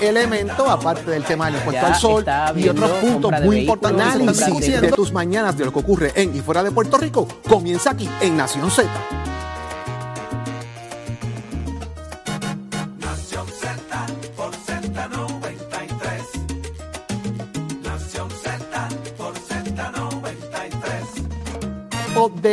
elemento, aparte del tema del impuesto al sol y otros puntos muy importantes. Análisis de tus mañanas de lo que ocurre en y fuera de Puerto Rico comienza aquí en Nación Z.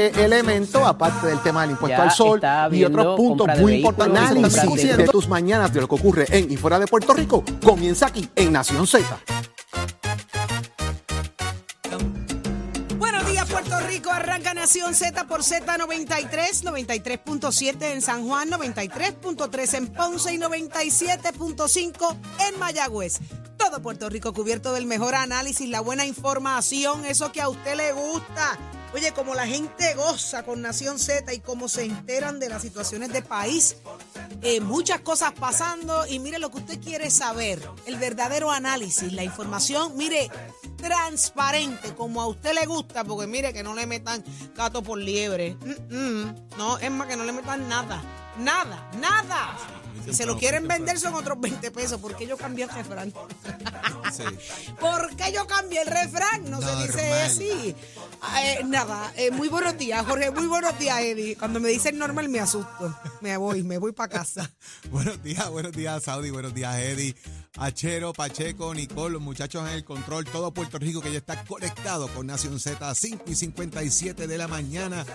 elemento, aparte del tema del impuesto Ya al sol y otros puntos muy importantes. Análisis de tus mañanas de lo que ocurre en y fuera de Puerto Rico comienza aquí en Nación Z. Buenos días, Puerto Rico. Arranca Nación Z por Z93, 93.7 en San Juan, 93.3 en Ponce y 97.5 en Mayagüez. Todo Puerto Rico cubierto del mejor análisis, la buena información, eso que a usted le gusta. Oye, como la gente goza con Nación Z y cómo se enteran de las situaciones de país, eh, muchas cosas pasando y mire lo que usted quiere saber, el verdadero análisis, la información, mire, transparente, como a usted le gusta, porque mire que no le metan gato por liebre. No, es más que no le metan nada, nada, nada. Si se lo quieren vender son otros 20 pesos. ¿Por qué yo cambié el refrán? ¿Por qué yo cambié el refrán? No se dice así. Ah, eh, nada, eh, muy buenos días, Jorge. Muy buenos días, Eddie. Cuando me dicen normal me asusto. Me voy, me voy para casa. Buenos días, buenos días, Saudi, buenos días, Eddie, Achero, Pacheco, Nicole, los muchachos en el control, todo Puerto Rico que ya está conectado con Nación Z a 5 y 57 de la mañana.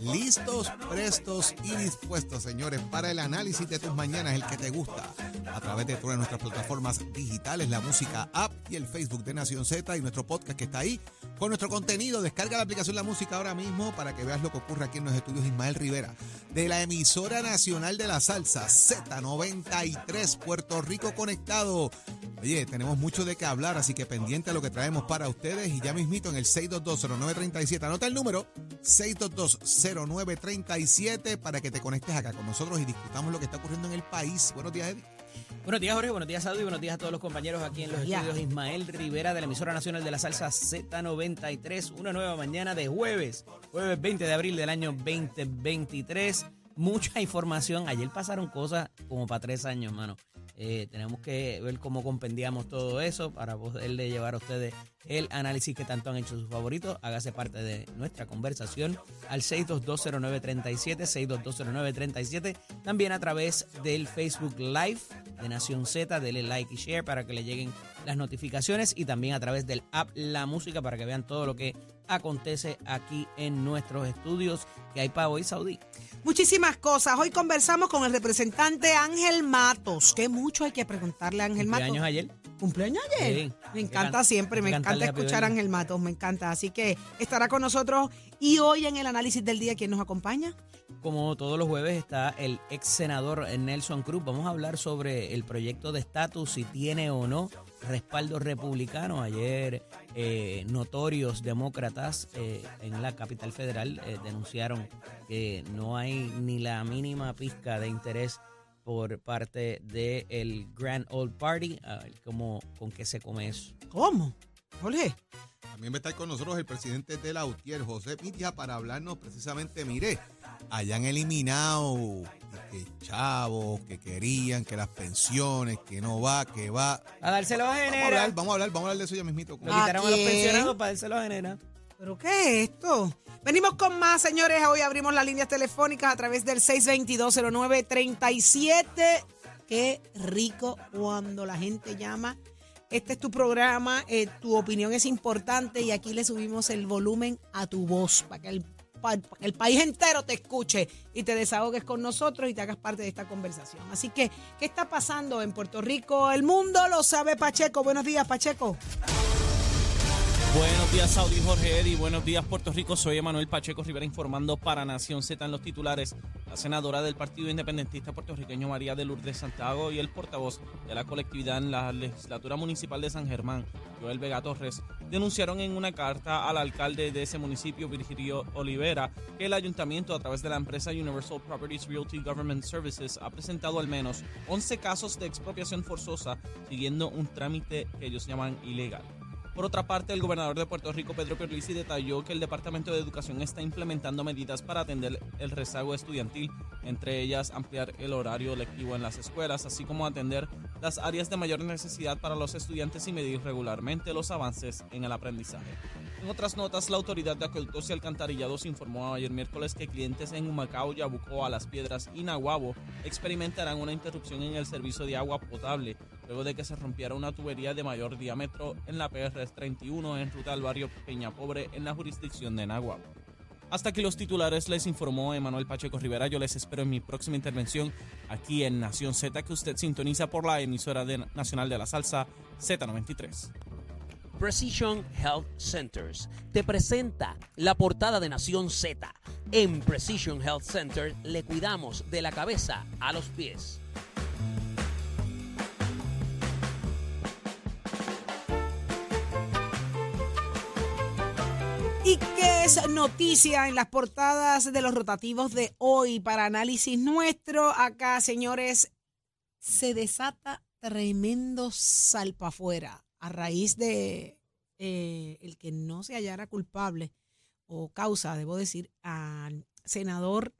Listos, prestos y dispuestos, señores, para el análisis de tus mañanas, el que te gusta, a través de todas nuestras plataformas digitales, la música app y el Facebook de Nación Z y nuestro podcast que está ahí con nuestro contenido. Descarga la aplicación La Música ahora mismo para que veas lo que ocurre aquí en los estudios Ismael Rivera de la emisora nacional de la salsa Z93 Puerto Rico conectado. Oye, tenemos mucho de qué hablar, así que pendiente a lo que traemos para ustedes y ya mismito en el 6220937. Anota el número 6220937 para que te conectes acá con nosotros y discutamos lo que está ocurriendo en el país. Buenos días, Eddie. Buenos días, Jorge. Buenos días, Saudi. Buenos días a todos los compañeros aquí en los estudios. Ismael Rivera de la emisora nacional de la salsa Z93. Una nueva mañana de jueves, jueves 20 de abril del año 2023. Mucha información. Ayer pasaron cosas como para tres años, mano. Eh, tenemos que ver cómo compendiamos todo eso para poderle llevar a ustedes el análisis que tanto han hecho sus favoritos. Hágase parte de nuestra conversación al 6220937, 6220937. También a través del Facebook Live de Nación Z, dele like y share para que le lleguen las notificaciones y también a través del app La Música para que vean todo lo que acontece aquí en nuestros estudios que hay para hoy, Saudí. Muchísimas cosas. Hoy conversamos con el representante Ángel Matos. Que mucho hay que preguntarle a Ángel Matos. años ayer. ¿Cumpleaños ayer? Sí. Me encanta siempre, me encanta escuchar a. Ángel Matos, me encanta. Así que estará con nosotros. Y hoy en el análisis del día, ¿quién nos acompaña? Como todos los jueves está el ex senador Nelson Cruz. Vamos a hablar sobre el proyecto de estatus, si tiene o no respaldo republicano. Ayer eh, notorios demócratas eh, en la capital federal eh, denunciaron que no hay ni la mínima pizca de interés por parte del Grand Old Party. A ver cómo, con qué se come eso. ¿Cómo? Jorge. También va a estar con nosotros el presidente de la UTIER, José Pitia, para hablarnos precisamente, mire, hayan eliminado que chavos, que querían, que las pensiones, que no va, que va. A dárselo a Vamos a Genera. hablar, vamos a hablar, vamos a hablar de eso ya mismito. Lo quitaron a los pensionados para dárselo a Genera. ¿Pero qué es esto? Venimos con más, señores. Hoy abrimos las líneas telefónicas a través del 622-0937. Qué rico cuando la gente llama. Este es tu programa, eh, tu opinión es importante y aquí le subimos el volumen a tu voz para que el, el país entero te escuche y te desahogues con nosotros y te hagas parte de esta conversación. Así que, ¿qué está pasando en Puerto Rico? El mundo lo sabe Pacheco. Buenos días, Pacheco. Buenos días, Saudi Jorge Eddy. Buenos días, Puerto Rico. Soy Emanuel Pacheco Rivera informando para Nación Z en los titulares. La senadora del Partido Independentista puertorriqueño María de Lourdes Santiago y el portavoz de la colectividad en la legislatura municipal de San Germán, Joel Vega Torres, denunciaron en una carta al alcalde de ese municipio, Virgilio Olivera, que el ayuntamiento, a través de la empresa Universal Properties Realty Government Services, ha presentado al menos 11 casos de expropiación forzosa, siguiendo un trámite que ellos llaman ilegal. Por otra parte, el gobernador de Puerto Rico, Pedro Pierluisi, detalló que el Departamento de Educación está implementando medidas para atender el rezago estudiantil, entre ellas ampliar el horario lectivo en las escuelas, así como atender las áreas de mayor necesidad para los estudiantes y medir regularmente los avances en el aprendizaje. En otras notas, la Autoridad de Acueductos y Alcantarillados informó ayer miércoles que clientes en Humacao, Yabucoa, Las Piedras y Nahuabo experimentarán una interrupción en el servicio de agua potable luego de que se rompiera una tubería de mayor diámetro en la PR 31 en ruta al barrio Peña Pobre en la jurisdicción de Nahuabo. Hasta aquí los titulares les informó Emanuel Pacheco Rivera. Yo les espero en mi próxima intervención aquí en Nación Z, que usted sintoniza por la emisora de- nacional de la salsa Z93. Precision Health Centers te presenta la portada de Nación Z. En Precision Health Center le cuidamos de la cabeza a los pies. Es noticia en las portadas de los rotativos de hoy para análisis nuestro? Acá, señores, se desata tremendo salpa afuera a raíz de eh, el que no se hallara culpable o causa, debo decir, al senador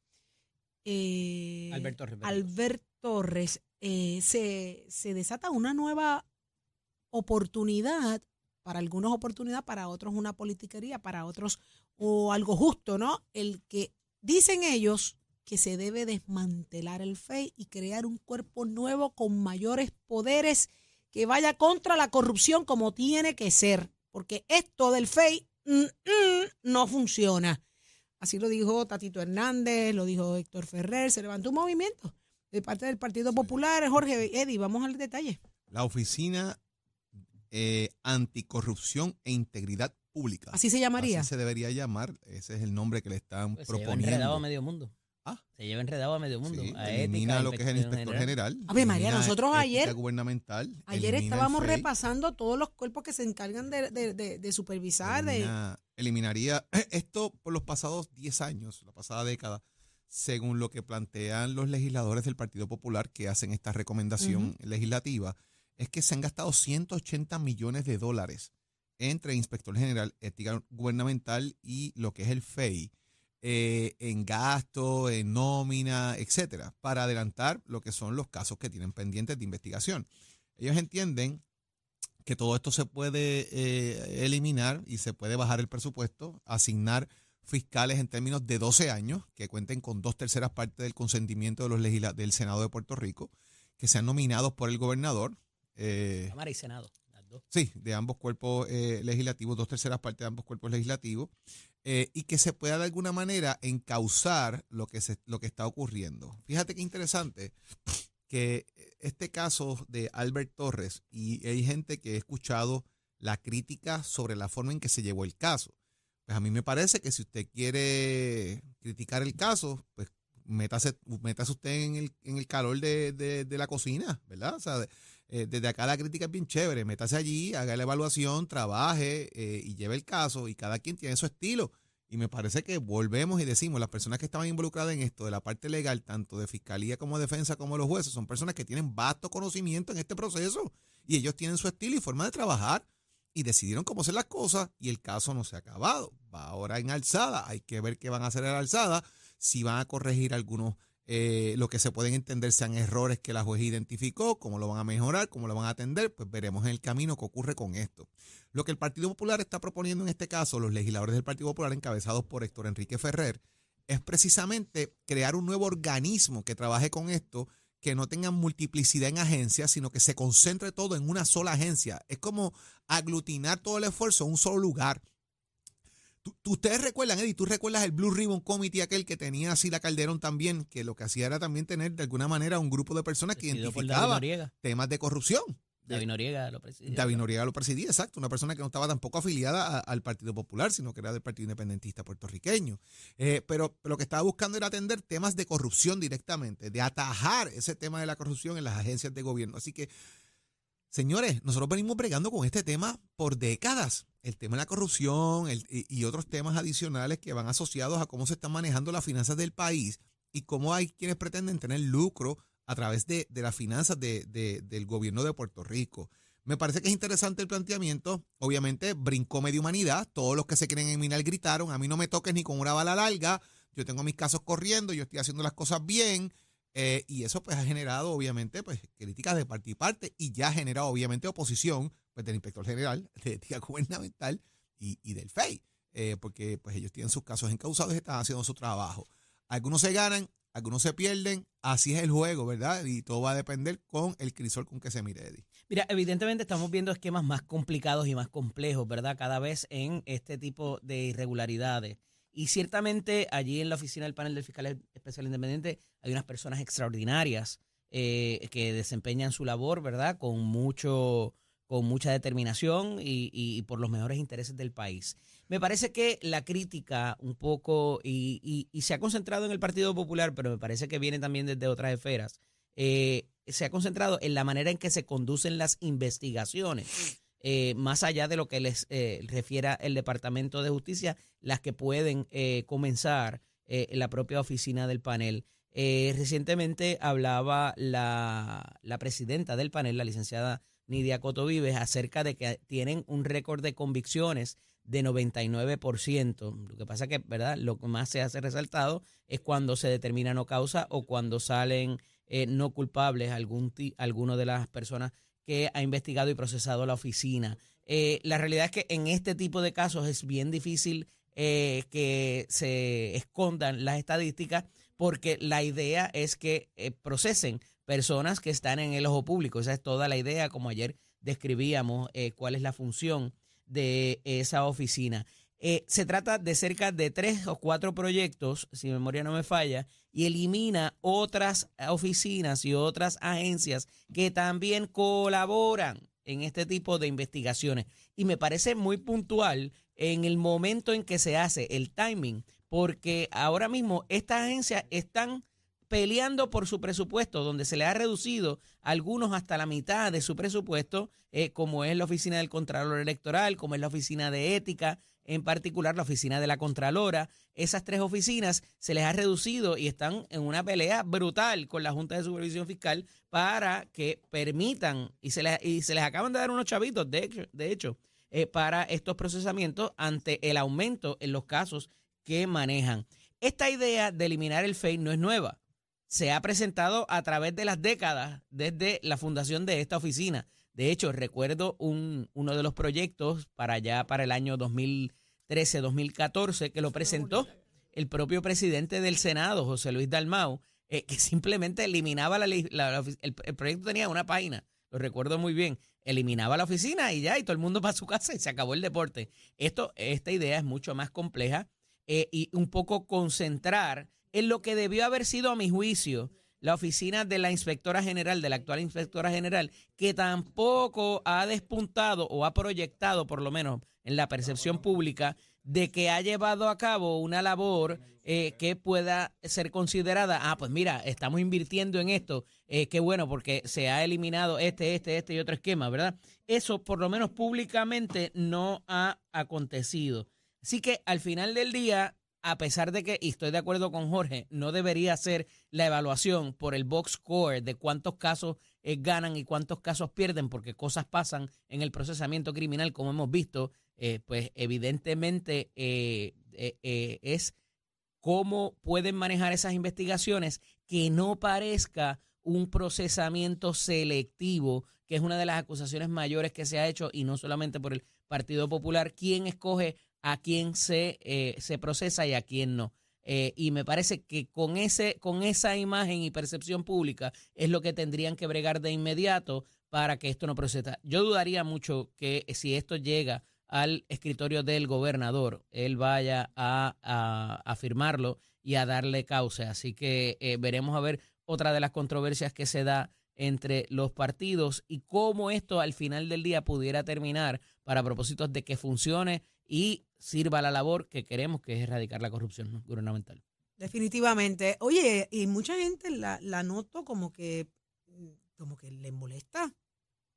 eh, Albert Torres. Albert Torres, eh, se, se desata una nueva oportunidad, para algunos oportunidad, para otros una politiquería, para otros o algo justo, ¿no? El que dicen ellos que se debe desmantelar el FEI y crear un cuerpo nuevo con mayores poderes que vaya contra la corrupción como tiene que ser, porque esto del FEI mm, mm, no funciona. Así lo dijo Tatito Hernández, lo dijo Héctor Ferrer, se levantó un movimiento de parte del Partido Popular. Jorge, Eddie, vamos al detalle. La Oficina eh, Anticorrupción e Integridad Pública. Así se llamaría. Así se debería llamar. Ese es el nombre que le están Pues se lleva proponiendo. enredado a medio mundo. Ah. Se lleva enredado a medio mundo. Sí, a elimina ética, lo que es el inspector general. Ave María, elimina nosotros ética ayer- gubernamental. Ayer estábamos repasando todos los cuerpos que se encargan de, de- de- de supervisar. de- elimina- eliminaría esto por los pasados 10 años, la pasada década, según lo que plantean los legisladores del Partido Popular que hacen esta recomendación legislativa, es que se han gastado 180 millones de dólares entre Inspector General, Ética Gubernamental y lo que es el FEI, eh, en gasto, en nómina, etcétera, para adelantar lo que son los casos que tienen pendientes de investigación. Ellos entienden que todo esto se puede eh, eliminar y se puede bajar el presupuesto, asignar fiscales en términos de 12 años, que cuenten con dos terceras partes del consentimiento de los legisla- del Senado de Puerto Rico, que sean nominados por el gobernador. eh, Cámara y Senado. Sí, de ambos cuerpos eh, legislativos, dos terceras partes de ambos cuerpos legislativos, eh, y que se pueda de alguna manera encauzar lo que, se, lo que está ocurriendo. Fíjate qué interesante que este caso de Albert Torres, y hay gente que ha escuchado la crítica sobre la forma en que se llevó el caso. Pues a mí me parece que si usted quiere criticar el caso, pues métase, métase usted en el, en el calor de, de- la cocina, ¿verdad? O sea, eh, desde acá la crítica es bien chévere. Métase allí, haga la evaluación, trabaje eh, y lleve el caso. Y cada quien tiene su estilo. Y me parece que volvemos y decimos, las personas que estaban involucradas en esto, de la parte legal, tanto de fiscalía como defensa, como los jueces, son personas que tienen vasto conocimiento en este proceso. Y ellos tienen su estilo y forma de trabajar. y decidieron cómo hacer las cosas y el caso no se ha acabado. Va ahora en alzada. Hay que ver qué van a hacer en alzada, si van a corregir algunos, eh, lo que se pueden entender sean errores que la juez identificó, cómo lo van a mejorar, cómo lo van a atender, pues veremos en el camino qué ocurre con esto. Lo que el Partido Popular está proponiendo en este caso, los legisladores del Partido Popular encabezados por Héctor Enrique Ferrer, es precisamente crear un nuevo organismo que trabaje con esto que no tengan multiplicidad en agencias, sino que se concentre todo en una sola agencia. Es como aglutinar todo el esfuerzo en un solo lugar. Ustedes recuerdan, Eddie, tú recuerdas el Blue Ribbon Committee aquel que tenía así la Calderón también, que lo que hacía era también tener de alguna manera un grupo de personas que identificaban temas de corrupción. David Noriega lo presidía. David Noriega lo presidía, exacto. Una persona que no estaba tampoco afiliada al Partido Popular, sino que era del Partido Independentista puertorriqueño. Eh, pero lo que estaba buscando era atender temas de corrupción directamente, de atajar ese tema de la corrupción en las agencias de gobierno. Así que, señores, nosotros venimos bregando con este tema por décadas. El tema de la corrupción y otros temas adicionales que van asociados a cómo se están manejando las finanzas del país y cómo hay quienes pretenden tener lucro a través de, las finanzas del gobierno de Puerto Rico. Me parece que es interesante el planteamiento. Obviamente brincó medio humanidad. Todos los que se quieren eliminar gritaron, a mí no me toques ni con una bala larga. Yo tengo mis casos corriendo, yo estoy haciendo las cosas bien. Eh, y eso pues ha generado obviamente pues críticas de parte y parte y ya ha generado obviamente oposición pues del inspector general de ética gubernamental y, del FEI. Eh, porque pues ellos tienen sus casos encausados y están haciendo su trabajo. Algunos se ganan, algunos se pierden, así es el juego, ¿verdad? Y todo va a depender con el crisol con que se mire, Eddie. Mira, evidentemente estamos viendo esquemas más complicados y más complejos, ¿verdad? Cada vez en este tipo de irregularidades. Y ciertamente allí en la oficina del panel del fiscal especial independiente hay unas personas extraordinarias eh, que desempeñan su labor, ¿verdad? Con mucho, con mucha determinación y por los mejores intereses del país. Me parece que la crítica un poco, y, se ha concentrado en el Partido Popular, pero me parece que viene también desde otras esferas, eh, se ha concentrado en la manera en que se conducen las investigaciones. Eh, más allá de lo que les eh, refiera el Departamento de Justicia, las que pueden comenzar en la propia oficina del panel. recientemente hablaba la, la, presidenta del panel, la licenciada Nidia Coto Vives, acerca de que tienen un récord de convicciones de 99%. Lo que pasa que, ¿verdad? Lo que más se hace resaltado es cuando se determina no causa o cuando salen eh, no culpables algún alguno de las personas que ha investigado y procesado la oficina. Eh, la realidad es que en este tipo de casos es bien difícil eh, que se escondan las estadísticas porque la idea es que procesen personas que están en el ojo público. Esa es toda la idea, como ayer describíamos cuál es la función de esa oficina. Eh, se trata de cerca de tres o cuatro proyectos, si memoria no me falla, y elimina otras oficinas y otras agencias que también colaboran en este tipo de investigaciones. Y me parece muy puntual en el momento en que se hace el timing, porque ahora mismo estas agencias están peleando por su presupuesto, donde se le ha reducido algunos hasta la mitad de su presupuesto, eh, como es la oficina del Contralor Electoral, como es la oficina de ética, en particular la oficina de la Contralora. Esas tres oficinas se les ha reducido y están en una pelea brutal con la Junta de Supervisión Fiscal para que permitan, y se les, y se les acaban de dar unos chavitos, de hecho, de hecho eh, para estos procesamientos ante el aumento en los casos que manejan. Esta idea de eliminar el FEI no es nueva se ha presentado a través de las décadas desde la fundación de esta oficina. De hecho, recuerdo un, uno de los proyectos para allá, para el año 2013-2014, que lo presentó el propio presidente del Senado, José Luis Dalmau, eh, que simplemente eliminaba la, la, el, proyecto tenía una página, lo recuerdo muy bien, eliminaba la oficina y ya, y todo el mundo para su casa y se acabó el deporte. Esto, esta idea es mucho más compleja eh, y un poco concentrar en lo que debió haber sido, a mi juicio, la oficina de la inspectora general, de la actual inspectora general, que tampoco ha despuntado o ha proyectado, por lo menos en la percepción pública, de que ha llevado a cabo una labor eh, que pueda ser considerada, ah, pues mira, estamos invirtiendo en esto, eh, qué bueno, porque se ha eliminado este, este, este y otro esquema, ¿verdad? Eso, por lo menos públicamente, no ha acontecido. Así que al final del día, a pesar de que, y estoy de acuerdo con Jorge, no debería ser la evaluación por el box score de cuántos casos eh, ganan y cuántos casos pierden, porque cosas pasan en el procesamiento criminal, como hemos visto, eh, pues evidentemente eh, es cómo pueden manejar esas investigaciones que no parezca un procesamiento selectivo, que es una de las acusaciones mayores que se ha hecho, y no solamente por el Partido Popular, quién escoge a quién se, eh, se procesa y a quién no. Eh, y me parece que con, ese, con esa imagen y percepción pública es lo que tendrían que bregar de inmediato para que esto no proceda. Yo dudaría mucho que si esto llega al escritorio del gobernador, él vaya a, a, firmarlo y a darle causa. Así que eh, veremos a ver otra de las controversias que se da entre los partidos y cómo esto al final del día pudiera terminar para propósitos de que funcione y sirva la labor que queremos, que es erradicar la corrupción gubernamental. Definitivamente. Oye, y mucha gente la, la noto como que, como que le molesta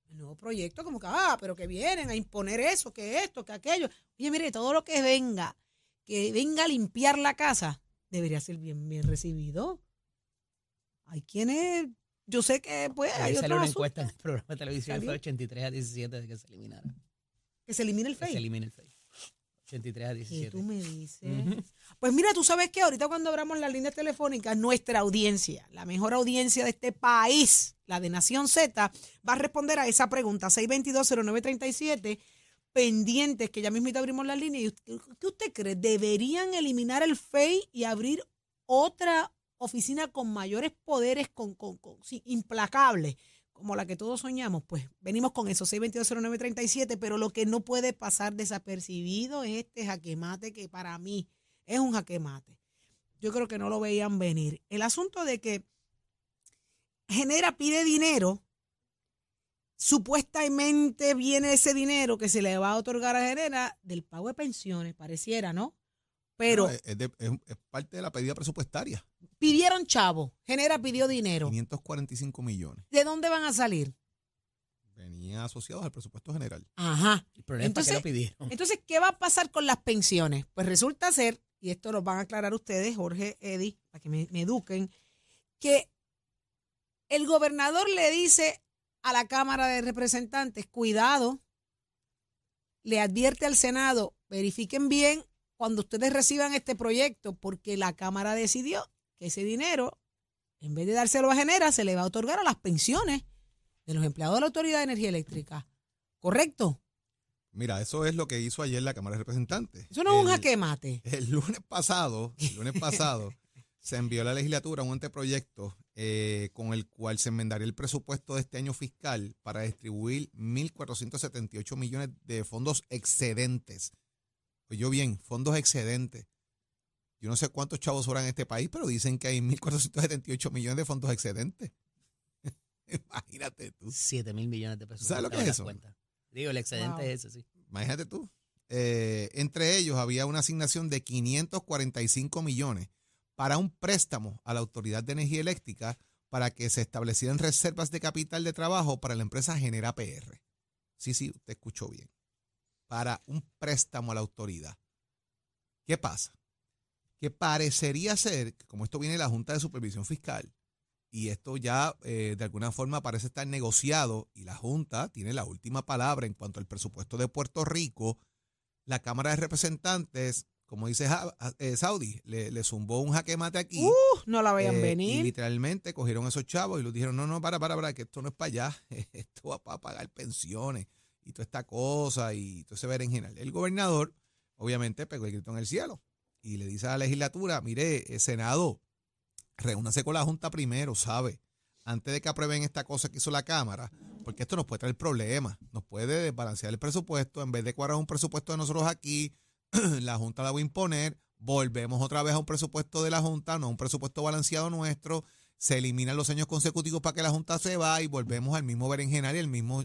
el nuevo proyecto, como que, ah, pero que vienen a imponer eso, que esto, que aquello. Oye, mire, todo lo que venga, que venga a limpiar la casa, debería ser bien, bien recibido. Hay quienes, yo sé que, pues, hay salió una encuesta en el programa de televisión, fue 83 a 17 de que se eliminara. ¿Que se elimine el FEI? Que se elimine el FEI. 83 a 17. ¿Qué tú me dices? Pues mira, tú sabes que ahorita cuando abramos las líneas telefónicas, nuestra audiencia, la mejor audiencia de este país, la de Nación Z, va a responder a esa pregunta, 622-0937, pendientes, que ya mismo abrimos la línea. ¿Qué usted cree? ¿Deberían eliminar el FEI y abrir otra oficina con mayores poderes, con, con, con implacables? Como la que todos soñamos, pues venimos con eso, 6220937, pero lo que no puede pasar desapercibido es este jaquemate que para mí es un jaquemate. Yo creo que no lo veían venir. El asunto de que Genera pide dinero, supuestamente viene ese dinero que se le va a otorgar a Genera del pago de pensiones, pareciera, ¿no? Pero es, parte de la pedida presupuestaria. Pidieron chavo, Genera pidió dinero. 545 millones. ¿De dónde van a salir? Venían asociados al presupuesto general. Ajá. entonces, lo pidieron. Entonces, ¿qué va a pasar con las pensiones? Pues resulta ser, y esto lo van a aclarar ustedes, Jorge, Eddy, para que me, me eduquen, que el gobernador le dice a la Cámara de Representantes, cuidado, le advierte al Senado, verifiquen bien cuando ustedes reciban este proyecto, porque la Cámara decidió que ese dinero, en vez de dárselo a Genera, se le va a otorgar a las pensiones de los empleados de la Autoridad de Energía Eléctrica. ¿Correcto? Mira, eso es lo que hizo ayer la Cámara de Representantes. Eso no es un jaque mate. El lunes pasado, el lunes pasado, se envió a la legislatura un anteproyecto eh, con el cual se enmendaría el presupuesto de este año fiscal para distribuir 1.478 millones de fondos excedentes yo bien, fondos excedentes. Yo no sé cuántos chavos sobran en este país, pero dicen que hay 1.478 millones de fondos excedentes. Imagínate tú. 7 mil millones de pesos. ¿Sabes lo que es eso? Digo, el excedente es ese, sí. Imagínate tú. Eh, entre ellos había una asignación de 545 millones para un préstamo a la Autoridad de Energía Eléctrica para que se establecieran reservas de capital de trabajo para la empresa Genera PR. Sí, sí, usted escuchó bien para un préstamo a la autoridad. ¿Qué pasa? Que parecería ser, como esto viene de la Junta de Supervisión Fiscal, y esto ya eh, de alguna forma parece estar negociado, y la Junta tiene la última palabra en cuanto al presupuesto de Puerto Rico, la Cámara de Representantes, como dice eh, Saudi, le, zumbó un jaque mate aquí. Uh, no la vayan a eh, venir. Y literalmente cogieron esos chavos y los dijeron, no, no, para, para, para, que esto no es para allá, esto va para pagar pensiones y toda esta cosa y todo ese general. El gobernador, obviamente, pegó el grito en el cielo y le dice a la legislatura, mire, eh, Senado, reúnase con la Junta primero, ¿sabe? Antes de que aprueben esta cosa que hizo la Cámara, porque esto nos puede traer problemas, nos puede desbalancear el presupuesto, en vez de cuadrar un presupuesto de nosotros aquí, la Junta la va a imponer, volvemos otra vez a un presupuesto de la Junta, no a un presupuesto balanceado nuestro, se eliminan los años consecutivos para que la Junta se va y volvemos al mismo berenjenal y el mismo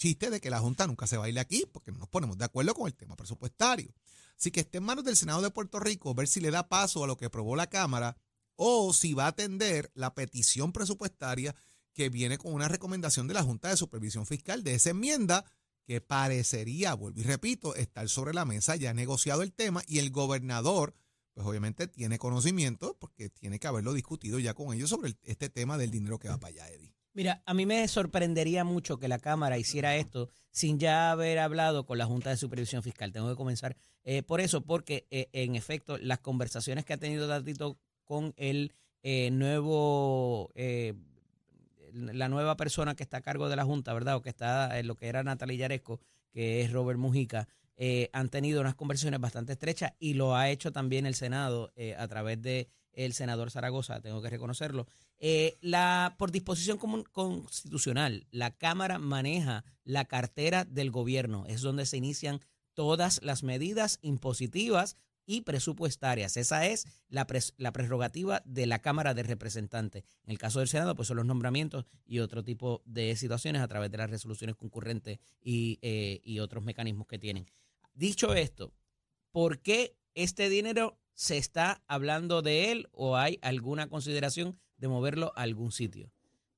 chiste de que la Junta nunca se baile aquí porque no nos ponemos de acuerdo con el tema presupuestario. Así que esté en manos del Senado de Puerto Rico ver si le da paso a lo que aprobó la Cámara o si va a atender la petición presupuestaria que viene con una recomendación de la Junta de Supervisión Fiscal de esa enmienda que parecería, vuelvo y repito, estar sobre la mesa, ya negociado el tema y el gobernador pues obviamente tiene conocimiento porque tiene que haberlo discutido ya con ellos sobre este tema del dinero que va para allá, Eddie. Mira, a mí me sorprendería mucho que la Cámara hiciera esto sin ya haber hablado con la Junta de Supervisión Fiscal. Tengo que comenzar eh, por eso, porque eh, en efecto las conversaciones que ha tenido Tatito con el eh, nuevo, eh, la nueva persona que está a cargo de la Junta, ¿verdad? O que está en lo que era Natalia Yaresco, que es Robert Mujica, han tenido unas conversaciones bastante estrechas y lo ha hecho también el Senado a través de el senador Zaragoza, tengo que reconocerlo. Eh, la, por disposición comun- constitucional, la Cámara maneja la cartera del gobierno, es donde se inician todas las medidas impositivas y presupuestarias. Esa es la, la prerrogativa de la Cámara de Representantes. En el caso del Senado, pues son los nombramientos y otro tipo de situaciones a través de las resoluciones concurrentes y, eh, y otros mecanismos que tienen. Dicho esto, ¿por qué este dinero se está hablando de él o hay alguna consideración de moverlo a algún sitio?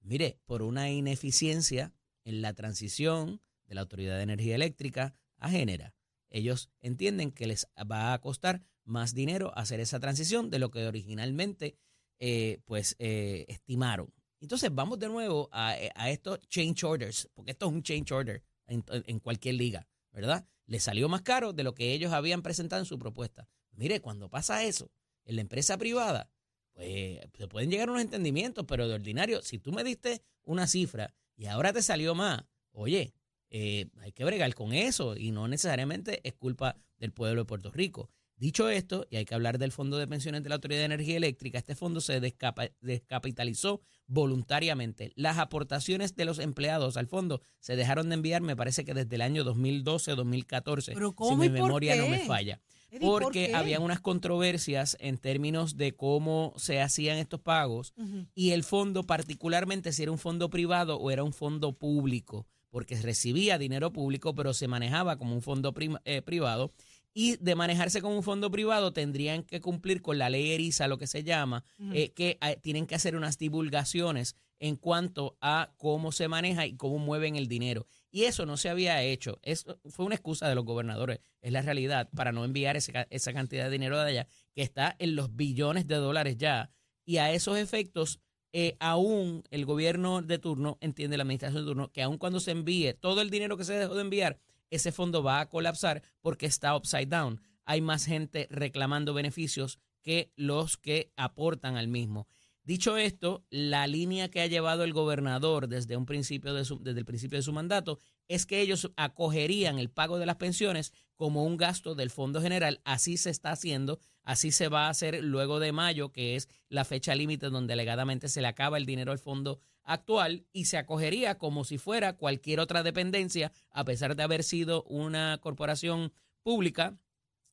Mire, por una ineficiencia en la transición de la Autoridad de Energía Eléctrica a Genera. Ellos entienden que les va a costar más dinero hacer esa transición de lo que originalmente eh, pues eh, estimaron. Entonces vamos de nuevo a, a estos change orders, porque esto es un change order en, en cualquier liga, ¿verdad? Le salió más caro de lo que ellos habían presentado en su propuesta. Mire, cuando pasa eso en la empresa privada, pues se pueden llegar a unos entendimientos, pero de ordinario, si tú me diste una cifra y ahora te salió más, oye, eh, hay que bregar con eso y no necesariamente es culpa del pueblo de Puerto Rico. Dicho esto, y hay que hablar del Fondo de Pensiones de la Autoridad de Energía Eléctrica, este fondo se descapitalizó voluntariamente. Las aportaciones de los empleados al fondo se dejaron de enviar, me parece que desde el año 2012 o 2014, ¿Pero si cómo mi por memoria no me falla. Eddie, ¿por Porque qué? habían unas controversias en términos de cómo se hacían estos pagos y el fondo, particularmente si era un fondo privado o era un fondo público, porque recibía dinero público, pero se manejaba como un fondo eh, privado. Y de manejarse como un fondo privado tendrían que cumplir con la ley ERISA, lo que se llama, eh, que eh, tienen que hacer unas divulgaciones en cuanto a cómo se maneja y cómo mueven el dinero. Y eso no se había hecho. Eso fue una excusa de los gobernadores, es la realidad, para no enviar ese esa cantidad de dinero de allá, que está en los billones de dólares ya. Y a esos efectos, eh, aún el gobierno de turno, entiende la administración de turno, que aún cuando se envíe todo el dinero que se dejó de enviar, ese fondo va a colapsar porque está upside down. Hay más gente reclamando beneficios que los que aportan al mismo. Dicho esto, la línea que ha llevado el gobernador desde un principio de su, desde el principio de su mandato es que ellos acogerían el pago de las pensiones como un gasto del Fondo General. Así se está haciendo, así se va a hacer luego de mayo, que es la fecha límite donde legadamente se le acaba el dinero al fondo actual y se acogería como si fuera cualquier otra dependencia, a pesar de haber sido una corporación pública,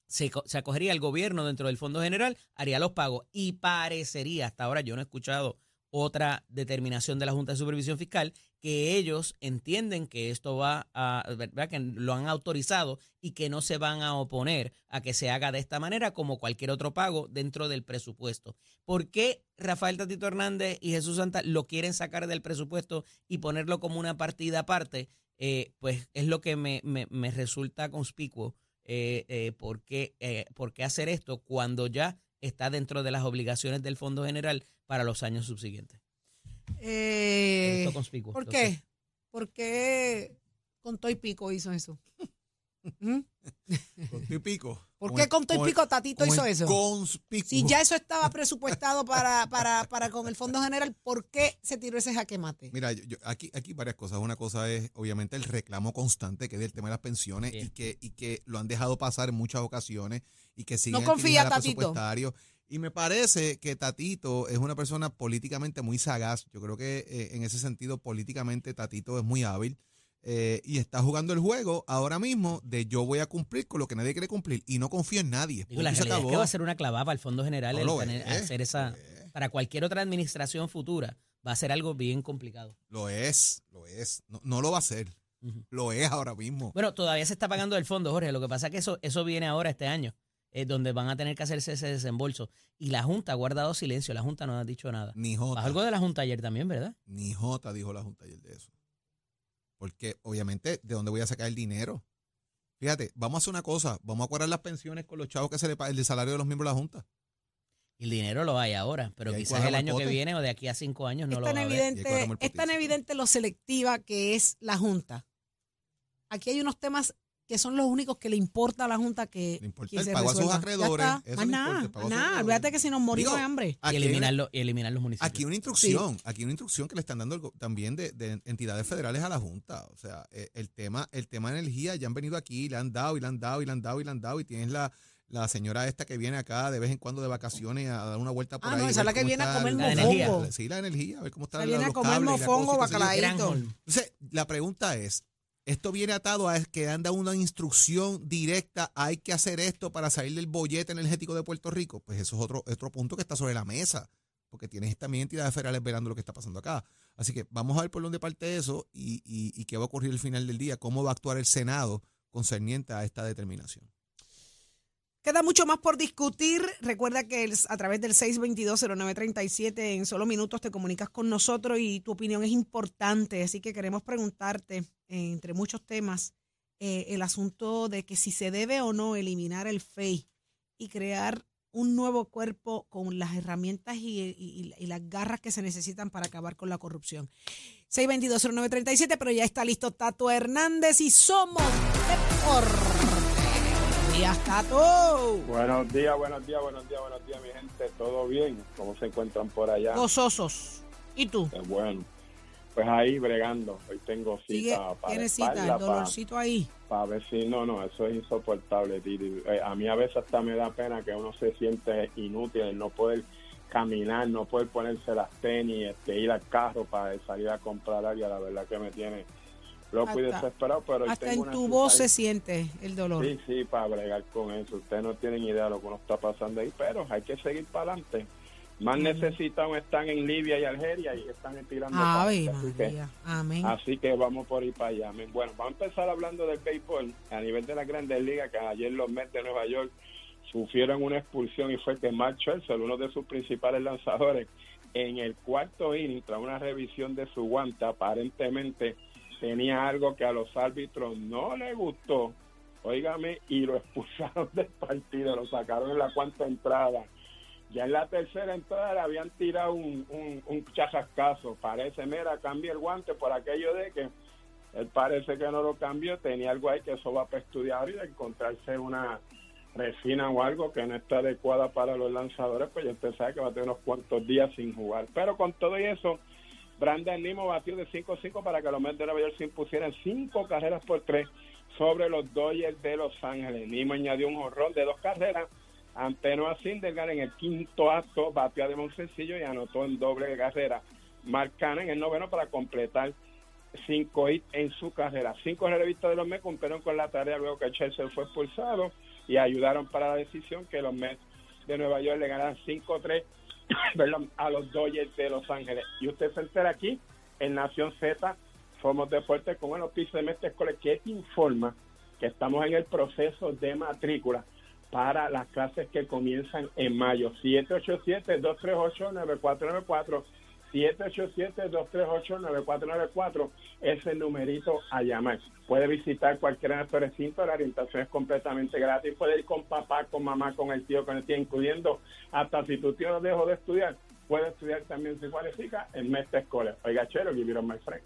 se, se acogería el gobierno dentro del Fondo General, haría los pagos y parecería, hasta ahora yo no he escuchado otra determinación de la Junta de Supervisión Fiscal, que ellos entienden que esto va a. Que lo han autorizado y que no se van a oponer a que se haga de esta manera como cualquier otro pago dentro del presupuesto. ¿Por qué Rafael Tatito Hernández y Jesús Santa lo quieren sacar del presupuesto y ponerlo como una partida aparte? Eh, pues es lo que me, me- me resulta conspicuo. Eh, eh, ¿por, qué, eh, ¿Por qué hacer esto cuando ya está dentro de las obligaciones del Fondo General para los años subsiguientes? Eh, conspicuo. ¿Por Entonces, qué? ¿Por qué con todo y pico hizo eso? ¿Mm? Con tu y pico. ¿Por qué con todo y pico Tatito hizo eso? Conspicuo. Si ya eso estaba presupuestado para, para, para con el Fondo General, ¿por qué se tiró ese jaque mate? Mira, yo- yo- aquí, aquí varias cosas. Una cosa es, obviamente, el reclamo constante que es del tema de las pensiones y, que, y que lo han dejado pasar en muchas ocasiones y que siguen No confía, Tatito. Y me parece que Tatito es una persona políticamente muy sagaz. Yo creo que eh, en ese sentido, políticamente, Tatito es muy hábil. eh, y está jugando el juego ahora mismo de yo voy a cumplir con lo que nadie quiere cumplir y no confío en nadie. digo, la realidad es que va a ser una clavada para el Fondo General No el lo tener- es, hacer esa, lo es. para cualquier otra administración futura. Va a ser algo bien complicado. Lo es, lo es. No, no lo va a hacer. Ujú. Lo es ahora mismo. Bueno, todavía se está pagando el fondo, Jorge. Lo que pasa es que eso, eso viene ahora este año, eh, donde van a tener que hacerse ese desembolso. Y la Junta ha guardado silencio. La Junta no ha dicho nada. Ni Jota. algo de la Junta ayer también, ¿verdad? Ni Jota dijo la Junta ayer de eso. Porque obviamente, ¿de dónde voy a sacar el dinero? Fíjate, vamos a hacer una cosa, vamos a cuadrar las pensiones con los chavos que se le paga el salario de los miembros de la Junta. Y el dinero lo hay ahora, pero quizás el año que viene o de aquí a cinco años no es, lo tan va a ver. Evidente, cuadramos el es tan evidente lo selectiva que es la Junta. Aquí hay unos temas que son los únicos que le importa a la Junta que, Le importa que el se pago a sus. Ya acreedores, está, eso más le nada, importa, nada. acreedores. Olvídate que si nos morimos Digo, de hambre. Y una- eliminarlo, y eliminar los municipios. Aquí una instrucción, aquí una instrucción que le están dando el también de, de entidades federales a la Junta. O sea, eh, el tema, el tema de energía ya han venido aquí, le han dado y le han dado y le han dado y le han dado y tienes la, la señora esta que viene acá de vez en cuando de vacaciones a dar una vuelta por Ah, ahí. no, esa es la que viene a está comer La mofongo. Sí, la energía, a ver cómo están Se viene a los comer la mofongo, bacalaíto. Entonces, la pregunta es, esto viene atado a que anda una instrucción directa, hay que hacer esto para salir del bollete energético de Puerto Rico. Pues eso es otro, otro punto que está sobre la mesa, porque tienes también entidades federales velando lo que está pasando acá. Así que vamos a ver por dónde parte eso y, y- y qué va a ocurrir al final del día, cómo va a actuar el Senado concerniente a esta determinación. Queda mucho más por discutir. Recuerda que a través del 622-0937 en solo minutos te comunicas con nosotros y tu opinión es importante. Así que queremos preguntarte, eh, entre muchos temas, eh, el asunto de que si se debe o no eliminar el FEI y crear un nuevo cuerpo con las herramientas y, las garras que se necesitan para acabar con la corrupción. 622-0937, pero ya está listo Tato Hernández y somos deporte. Buenos días, Tato. Buenos días, buenos días, buenos días, buenos días, mi gente. ¿Todo bien? ¿Cómo se encuentran por allá? Gozosos. ¿Y tú? Qué bueno. Pues ahí bregando. Hoy tengo Sigue, cita para tienes cita, el dolorcito ahí. para ver si no, no, eso es insoportable, Titi. Eh, a mí a veces hasta me da pena que uno se siente inútil, el no poder caminar, no poder ponerse las tenis, este, ir al carro para salir a comprar algo. La verdad que me tiene loco y desesperado, pero Hasta en tu voz ahí. se siente el dolor. Sí, sí, para bregar con eso. Ustedes no tienen idea de lo que uno está pasando ahí, pero hay que seguir para adelante. Más necesitados están en Libia y Algeria y están tirando adelante. Así que-. Amén. Así que vamos por ir para allá. amén. Bueno, vamos a empezar hablando del béisbol a nivel de las grandes ligas, que ayer los Mets de Nueva York sufrieron una expulsión y fue que Mark Scherzer, uno de sus principales lanzadores, en el cuarto inning, tras una revisión de su guante, aparentemente tenía algo que a los árbitros no les gustó, óigame, y lo expulsaron del partido, lo sacaron en la cuarta entrada. Ya en la tercera entrada le habían tirado un, un, un chajascazo. Parece, mira, cambia el guante por aquello de que él parece que no lo cambió. Tenía algo ahí que eso va para estudiar y de encontrarse una resina o algo que no está adecuada para los lanzadores, pues ya usted sabe que va a tener unos cuantos días sin jugar. Pero con todo eso, Brandon Nimo batió de 5-5 para que los Mets de Nueva York se impusieran cinco carreras por tres sobre los Dodgers de Los Ángeles. Nimo añadió un horror de dos carreras ante Noah Syndergaard en el quinto acto, batió de un sencillo y anotó en doble carrera. Mark Cannon en el noveno para completar cinco hits en su carrera. Cinco revistas de los Mets cumplieron con la tarea luego que Chelsea fue expulsado y ayudaron para la decisión que los Mets de Nueva York le ganaran 5-3 a los Dodgers de Los Ángeles. Y usted se entera aquí en Nación Z, somos deportes con el piso de Mestre que te informa que estamos en el proceso de matrícula para las clases que comienzan en mayo. 787-238-9494. 787-238-9494 es el numerito a llamar. Puede visitar cualquiera de nuestros recintos, la orientación es completamente gratis. Puede ir con papá, con mamá, con el tío, con el tío, incluyendo hasta si tu tío no dejó de estudiar, puede estudiar también si cualifica en Mestre Escolar. Oiga, chero, give it on my friend.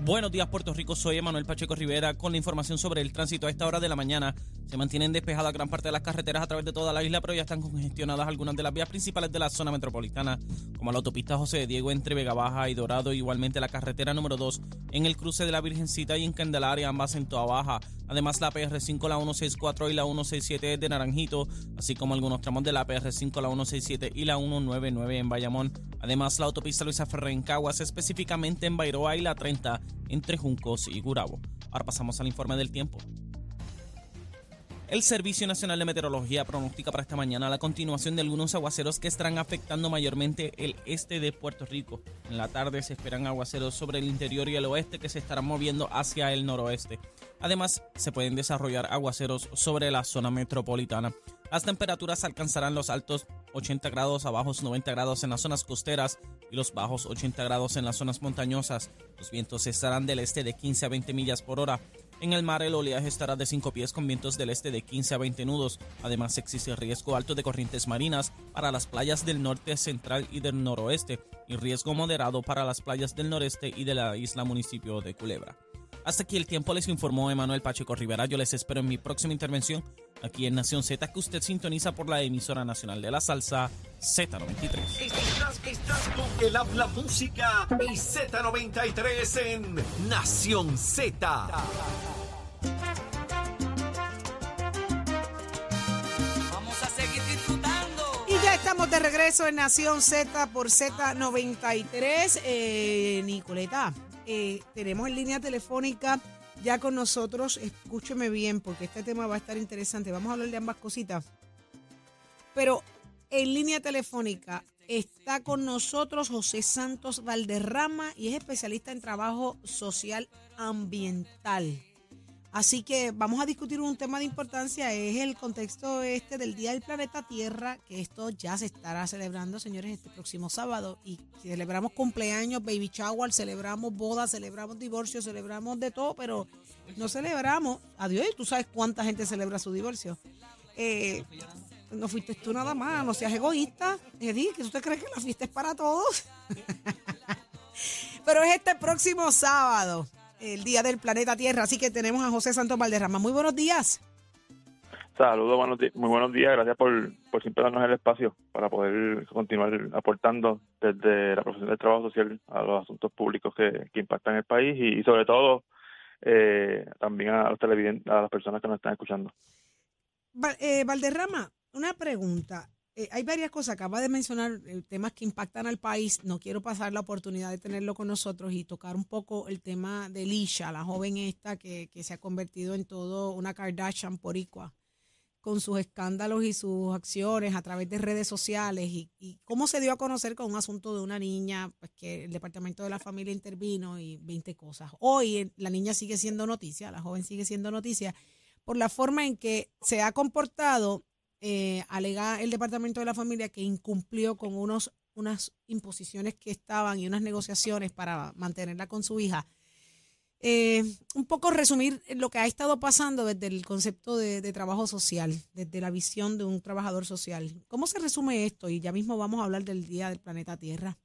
Buenos días, Puerto Rico. Soy Emanuel Pacheco Rivera con la información sobre el tránsito. A esta hora de la mañana se mantienen despejadas gran parte de las carreteras a través de toda la isla, pero ya están congestionadas algunas de las vías principales de la zona metropolitana, como la autopista José de Diego entre Vega Baja y Dorado, igualmente la carretera número 2 en el cruce de la Virgencita y en Candelaria, ambas en Toa Baja. Además, la PR5, la 164 y la 167 de Naranjito, así como algunos tramos de la PR5, la 167 y la 199 en Bayamón. Además, la autopista Luisa Ferrer en Caguas, específicamente en Bairoa y la 30 entre Juncos y Gurabo. Ahora pasamos al informe del tiempo. El Servicio Nacional de Meteorología pronostica para esta mañana la continuación de algunos aguaceros que estarán afectando mayormente el este de Puerto Rico. En la tarde se esperan aguaceros sobre el interior y el oeste que se estarán moviendo hacia el noroeste. Además, se pueden desarrollar aguaceros sobre la zona metropolitana. Las temperaturas alcanzarán los altos 80 grados a bajos 90 grados en las zonas costeras y los bajos 80 grados en las zonas montañosas. Los vientos estarán del este de 15 a 20 millas por hora. En el mar el oleaje estará de 5 pies con vientos del este de 15 a 20 nudos. Además existe riesgo alto de corrientes marinas para las playas del norte, central y del noroeste y riesgo moderado para las playas del noreste y de la isla municipio de Culebra. Hasta aquí el tiempo les informó Emanuel Pacheco Rivera. Yo les espero en mi próxima intervención aquí en Nación Z que usted sintoniza por la emisora nacional de la salsa Z93. Estás, estás con el habla música y Z93 en Nación Z. Vamos a seguir disfrutando. Y ya estamos de regreso en Nación Z por Z93. Eh, Nicoleta, eh, tenemos en línea telefónica ya con nosotros, escúcheme bien porque este tema va a estar interesante. Vamos a hablar de ambas cositas. Pero en línea telefónica está con nosotros José Santos Valderrama y es especialista en trabajo social ambiental. Así que vamos a discutir un tema de importancia, es el contexto este del Día del Planeta Tierra, que esto ya se estará celebrando, señores, este próximo sábado. Y celebramos cumpleaños, baby shower, celebramos bodas, celebramos divorcio, celebramos de todo, pero no celebramos, adiós, tú sabes cuánta gente celebra su divorcio. Eh, no fuiste tú nada más, no seas egoísta, Eddie, que usted cree que la fiesta es para todos. pero es este próximo sábado el Día del Planeta Tierra. Así que tenemos a José Santos Valderrama. Muy buenos días. Saludos, buenos muy buenos días. Gracias por, por siempre darnos el espacio para poder continuar aportando desde la profesión del trabajo social a los asuntos públicos que, que impactan el país y, y sobre todo eh, también a los televidentes, a las personas que nos están escuchando. Val- eh, Valderrama, una pregunta. Eh, hay varias cosas, acaba de mencionar eh, temas que impactan al país. No quiero pasar la oportunidad de tenerlo con nosotros y tocar un poco el tema de Lisha, la joven esta que, que se ha convertido en todo una Kardashian poricua, con sus escándalos y sus acciones a través de redes sociales y, y cómo se dio a conocer con un asunto de una niña, pues que el Departamento de la Familia intervino y 20 cosas. Hoy eh, la niña sigue siendo noticia, la joven sigue siendo noticia por la forma en que se ha comportado eh, alega el Departamento de la Familia que incumplió con unos, unas imposiciones que estaban y unas negociaciones para mantenerla con su hija. Eh, un poco resumir lo que ha estado pasando desde el concepto de, de trabajo social, desde la visión de un trabajador social. ¿Cómo se resume esto? Y ya mismo vamos a hablar del Día del Planeta Tierra.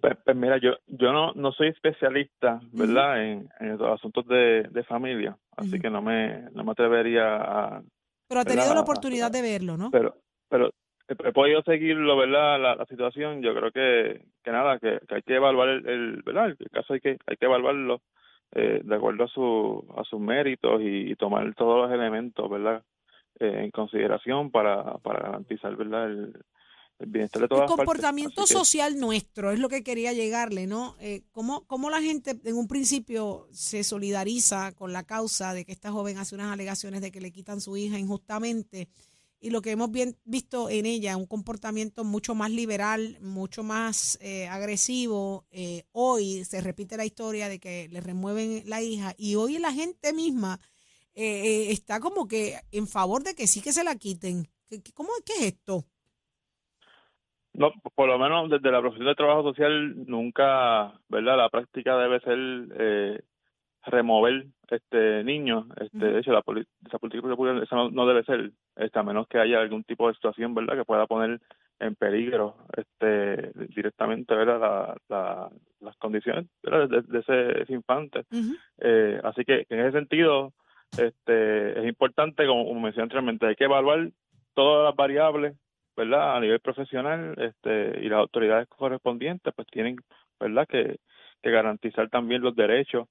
Pues, pues mira, yo yo no, no soy especialista, ¿verdad?, en, en los asuntos de, de familia, así que no me, no me atrevería a... Pero ha tenido ¿verdad? la oportunidad de verlo, ¿no? Pero, pero he podido seguirlo, ¿verdad?, la, la situación. Yo creo que, que nada, que, que hay que evaluar el, el, ¿verdad?, el caso hay que, hay que evaluarlo eh, de acuerdo a, su, a sus méritos y, y tomar todos los elementos, ¿verdad?, eh, en consideración para, para garantizar, ¿verdad?, el, el bienestar de todas el las partes. comportamiento que- social nuestro es lo que quería llegarle, ¿no? Eh, ¿cómo, ¿Cómo la gente en un principio se solidariza con la causa de que esta joven hace unas alegaciones de que le quitan su hija injustamente? Y lo que hemos bien, visto en ella, un comportamiento mucho más liberal, mucho más eh, agresivo. Eh, hoy se repite la historia de que le remueven la hija y hoy la gente misma eh, está como que en favor de que sí que se la quiten. ¿Qué, qué- cómo, ¿Qué es esto? No, por lo menos desde la profesión de trabajo social nunca, ¿verdad? La práctica debe ser eh, remover este niños. Este. De hecho, la poli- esa política pública esa no, no debe ser, este, a menos que haya algún tipo de situación, ¿verdad? Que pueda poner en peligro este directamente, ¿verdad? La, la- las condiciones ¿verdad? De, de ese, ese infante. Eh, así que en ese sentido este, es importante, como, como mencioné anteriormente, hay que evaluar todas las variables, ¿verdad? A nivel profesional este, y las autoridades correspondientes pues tienen, ¿verdad? Que, garantizar también los derechos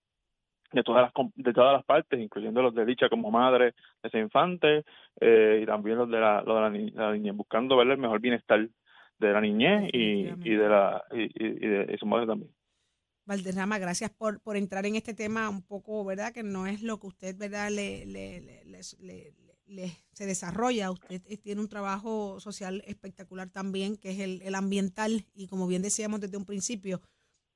de todas las de todas las partes, incluyendo los de dicha como madre de ese infante eh, y también los de la, los niñez, buscando ver el mejor bienestar de la niñez y, y de la y, y- de su madre también. Valderrama, gracias por, por entrar en este tema un poco, ¿verdad? Que no es lo que usted, ¿verdad? Le, le- le- le- se desarrolla. Usted eh, tiene un trabajo social espectacular también, que es el, el ambiental. Y como bien decíamos desde un principio,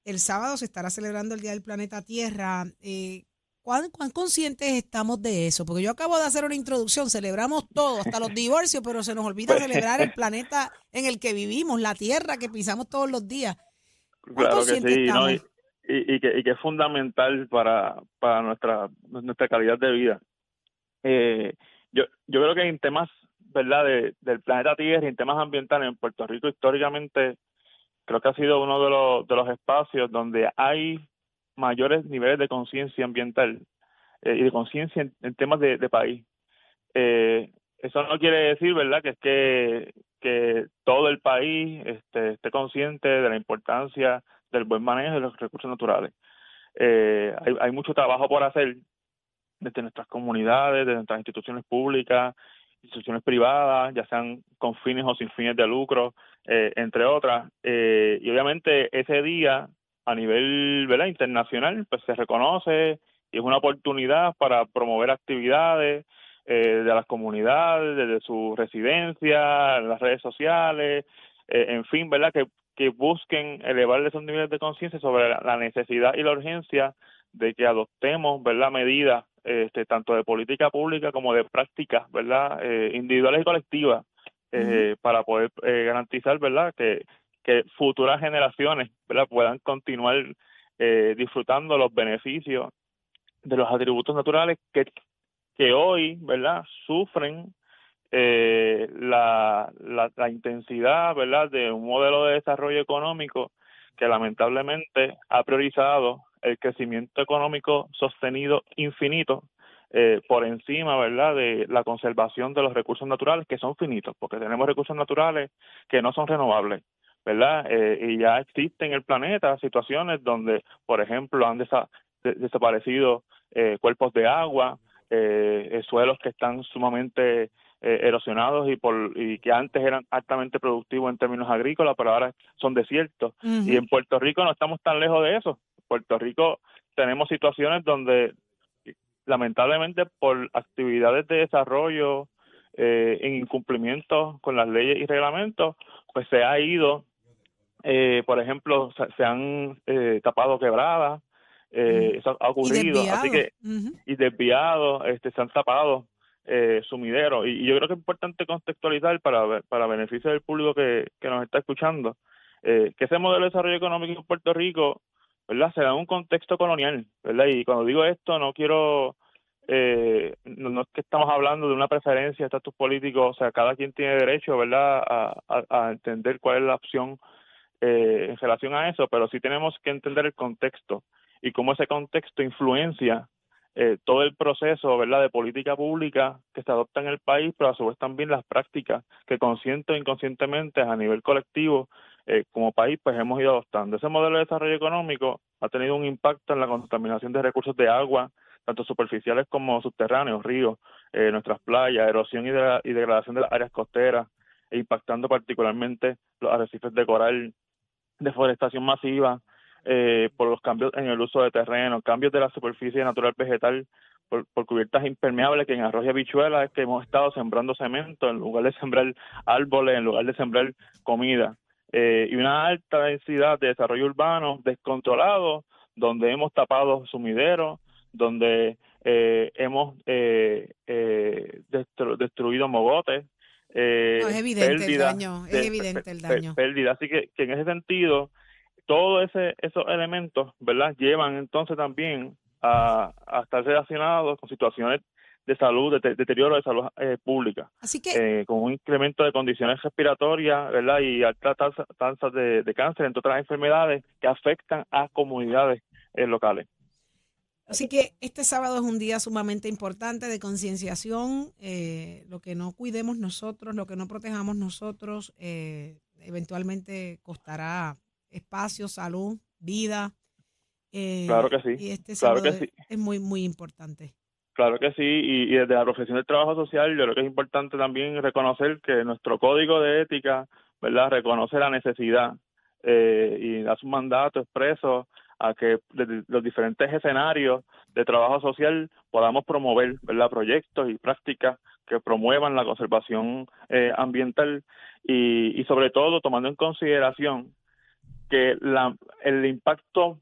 el sábado se estará celebrando el Día del Planeta Tierra. Eh, ¿cuán, cuán conscientes estamos de eso? Porque yo acabo de hacer una introducción, celebramos todo, hasta los divorcios, pero se nos olvida celebrar el planeta en el que vivimos, la tierra que pisamos todos los días. ¿Cuán Claro que sí, ¿no? estamos? y, y, y que, y que es fundamental para, para nuestra, nuestra calidad de vida. Eh, yo, yo creo que en temas verdad de, del planeta Tierra y en temas ambientales en Puerto Rico históricamente creo que ha sido uno de los, de los espacios donde hay mayores niveles de conciencia ambiental eh, y de conciencia en, temas de, país. Eh, eso no quiere decir, ¿verdad?, que es que todo el país este, esté consciente de la importancia del buen manejo de los recursos naturales. Eh, hay, hay mucho trabajo por hacer desde nuestras comunidades, desde nuestras instituciones públicas, instituciones privadas, ya sean con fines o sin fines de lucro, eh, entre otras. Eh, y obviamente ese día, a nivel ¿verdad? internacional, pues se reconoce y es una oportunidad para promover actividades eh, de las comunidades, desde su residencia, en las redes sociales, eh, en fin, ¿verdad? Que, que busquen elevar esos niveles de conciencia sobre la necesidad y la urgencia de que adoptemos, ¿verdad?, medidas este, tanto de política pública como de prácticas, ¿verdad?, eh, individuales y colectivas, eh, para poder eh, garantizar, ¿verdad?, que, que futuras generaciones, ¿verdad?, puedan continuar eh, disfrutando los beneficios de los atributos naturales que, que hoy, ¿verdad?, sufren eh, la, la, la intensidad, ¿verdad?, de un modelo de desarrollo económico que lamentablemente ha priorizado el crecimiento económico sostenido infinito eh, por encima, ¿verdad?, de la conservación de los recursos naturales que son finitos, porque tenemos recursos naturales que no son renovables, ¿verdad? Eh, y ya existen en el planeta situaciones donde, por ejemplo, han desa- de- desaparecido eh, cuerpos de agua, eh, eh, suelos que están sumamente eh, erosionados y por y que antes eran altamente productivos en términos agrícolas, pero ahora son desiertos. Y en Puerto Rico no estamos tan lejos de eso. Puerto Rico tenemos situaciones donde lamentablemente por actividades de desarrollo eh, en incumplimiento con las leyes y reglamentos, pues se ha ido, eh, por ejemplo, se, se han eh, tapado quebradas, eh, eso ha ocurrido, así desviado. que y desviados, este, se han tapado eh, sumideros. Y, yo creo que es importante contextualizar para, para beneficio del público que, que nos está escuchando, eh, que ese modelo de desarrollo económico en Puerto Rico, ¿verdad? Se da en un contexto colonial, ¿verdad? Y cuando digo esto, no quiero, eh, no, no es que estamos hablando de una preferencia de estatus político, o sea, cada quien tiene derecho, ¿verdad?, a entender cuál es la opción eh, en relación a eso, pero sí tenemos que entender el contexto y cómo ese contexto influencia eh, todo el proceso verdad de política pública que se adopta en el país, pero a su vez también las prácticas que consciente o inconscientemente a nivel colectivo eh, como país pues hemos ido adoptando. Ese modelo de desarrollo económico ha tenido un impacto en la contaminación de recursos de agua, tanto superficiales como subterráneos, ríos, eh, nuestras playas, erosión y, y degradación de las áreas costeras, e impactando particularmente los arrecifes de coral, deforestación masiva, eh, por los cambios en el uso de terreno, cambios de la superficie natural vegetal por, por cubiertas impermeables que en Arroyo y Habichuela es que hemos estado sembrando cemento en lugar de sembrar árboles, en lugar de sembrar comida. Eh, y una alta densidad de desarrollo urbano descontrolado, donde hemos tapado sumideros, donde eh, hemos eh, eh, destru- destruido mogotes, eh, No, es evidente el daño, es de- evidente el daño. pérdida. Así que, que en ese sentido, todos esos elementos, ¿verdad? Llevan entonces también a, a estar relacionados con situaciones de salud, de te- deterioro de salud eh, pública, Así que eh, con un incremento de condiciones respiratorias, ¿verdad? Y altas tasas de, de cáncer, entre otras enfermedades que afectan a comunidades eh, locales. Así que este sábado es un día sumamente importante de concienciación. lo que no cuidemos nosotros, lo que no protejamos nosotros, eventualmente costará espacio, salud, vida. eh, Claro que sí, Y este claro que sí. es muy, muy importante. Claro que sí, y, y desde la profesión del trabajo social yo creo que es importante también reconocer que nuestro código de ética, ¿verdad?, reconoce la necesidad eh, y da su mandato expreso a que desde los diferentes escenarios de trabajo social podamos promover, ¿verdad?, proyectos y prácticas que promuevan la conservación eh, ambiental y, y sobre todo tomando en consideración que la, el impacto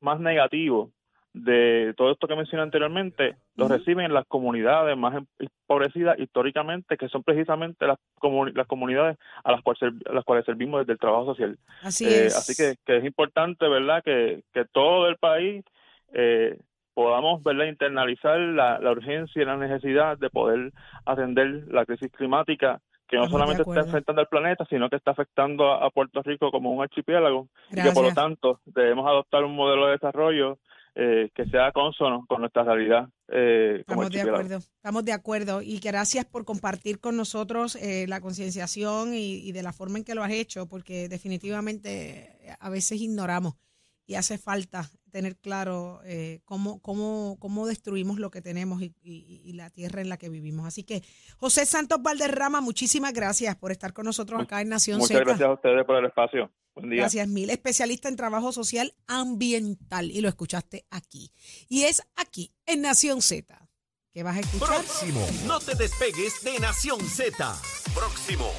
más negativo de todo esto que mencioné anteriormente, lo reciben las comunidades más empobrecidas históricamente, que son precisamente las, comuni- las comunidades a las, cuales a las cuales servimos desde el trabajo social. Así Eh, es. Así que, que es importante, ¿verdad?, que, que todo el país eh, podamos, ¿verdad?, internalizar la, la urgencia y la necesidad de poder atender la crisis climática que no Estamos solamente está afectando al planeta, sino que está afectando a, a Puerto Rico como un archipiélago. Y que por lo tanto debemos adoptar un modelo de desarrollo eh, que sea consono con nuestra realidad eh, como Estamos de acuerdo, estamos de acuerdo. Y gracias por compartir con nosotros eh, la concienciación y, y de la forma en que lo has hecho, porque definitivamente eh, a veces ignoramos y hace falta tener claro eh, cómo, cómo, cómo destruimos lo que tenemos y, y- y la tierra en la que vivimos. Así que, José Santos Valderrama, muchísimas gracias por estar con nosotros acá en Nación Muchas Z. gracias a ustedes por el espacio. Buen día. Gracias mil. Especialista en trabajo social ambiental. Y lo escuchaste aquí. Y es aquí, en Nación Z, que vas a escuchar. Próximo. No te despegues de Nación Z. Próximo.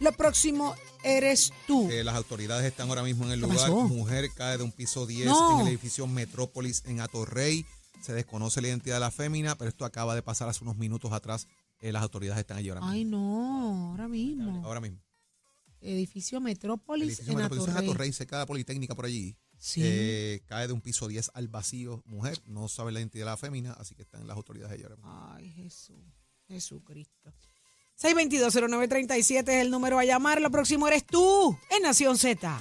Lo próximo eres tú. Eh, las autoridades están ahora mismo en el ¿Qué lugar. pasó? Mujer cae de un piso 10 No. en el edificio Metrópolis en Atorrey. Se desconoce la identidad de la fémina, pero esto acaba de pasar hace unos minutos atrás. Eh, las autoridades están allí ahora mismo. Ay, no, ahora mismo. Ahora mismo. Edificio Metrópolis edificio en Metrópolis en Atorrey. Cerca de la Politécnica por allí. Sí. Eh, cae de un piso 10 al vacío. Mujer, no sabe la identidad de la fémina, así que están las autoridades allí ahora mismo. Ay, Jesús. Jesucristo. 6220937 es el número a llamar. Lo próximo eres tú en Nación Z.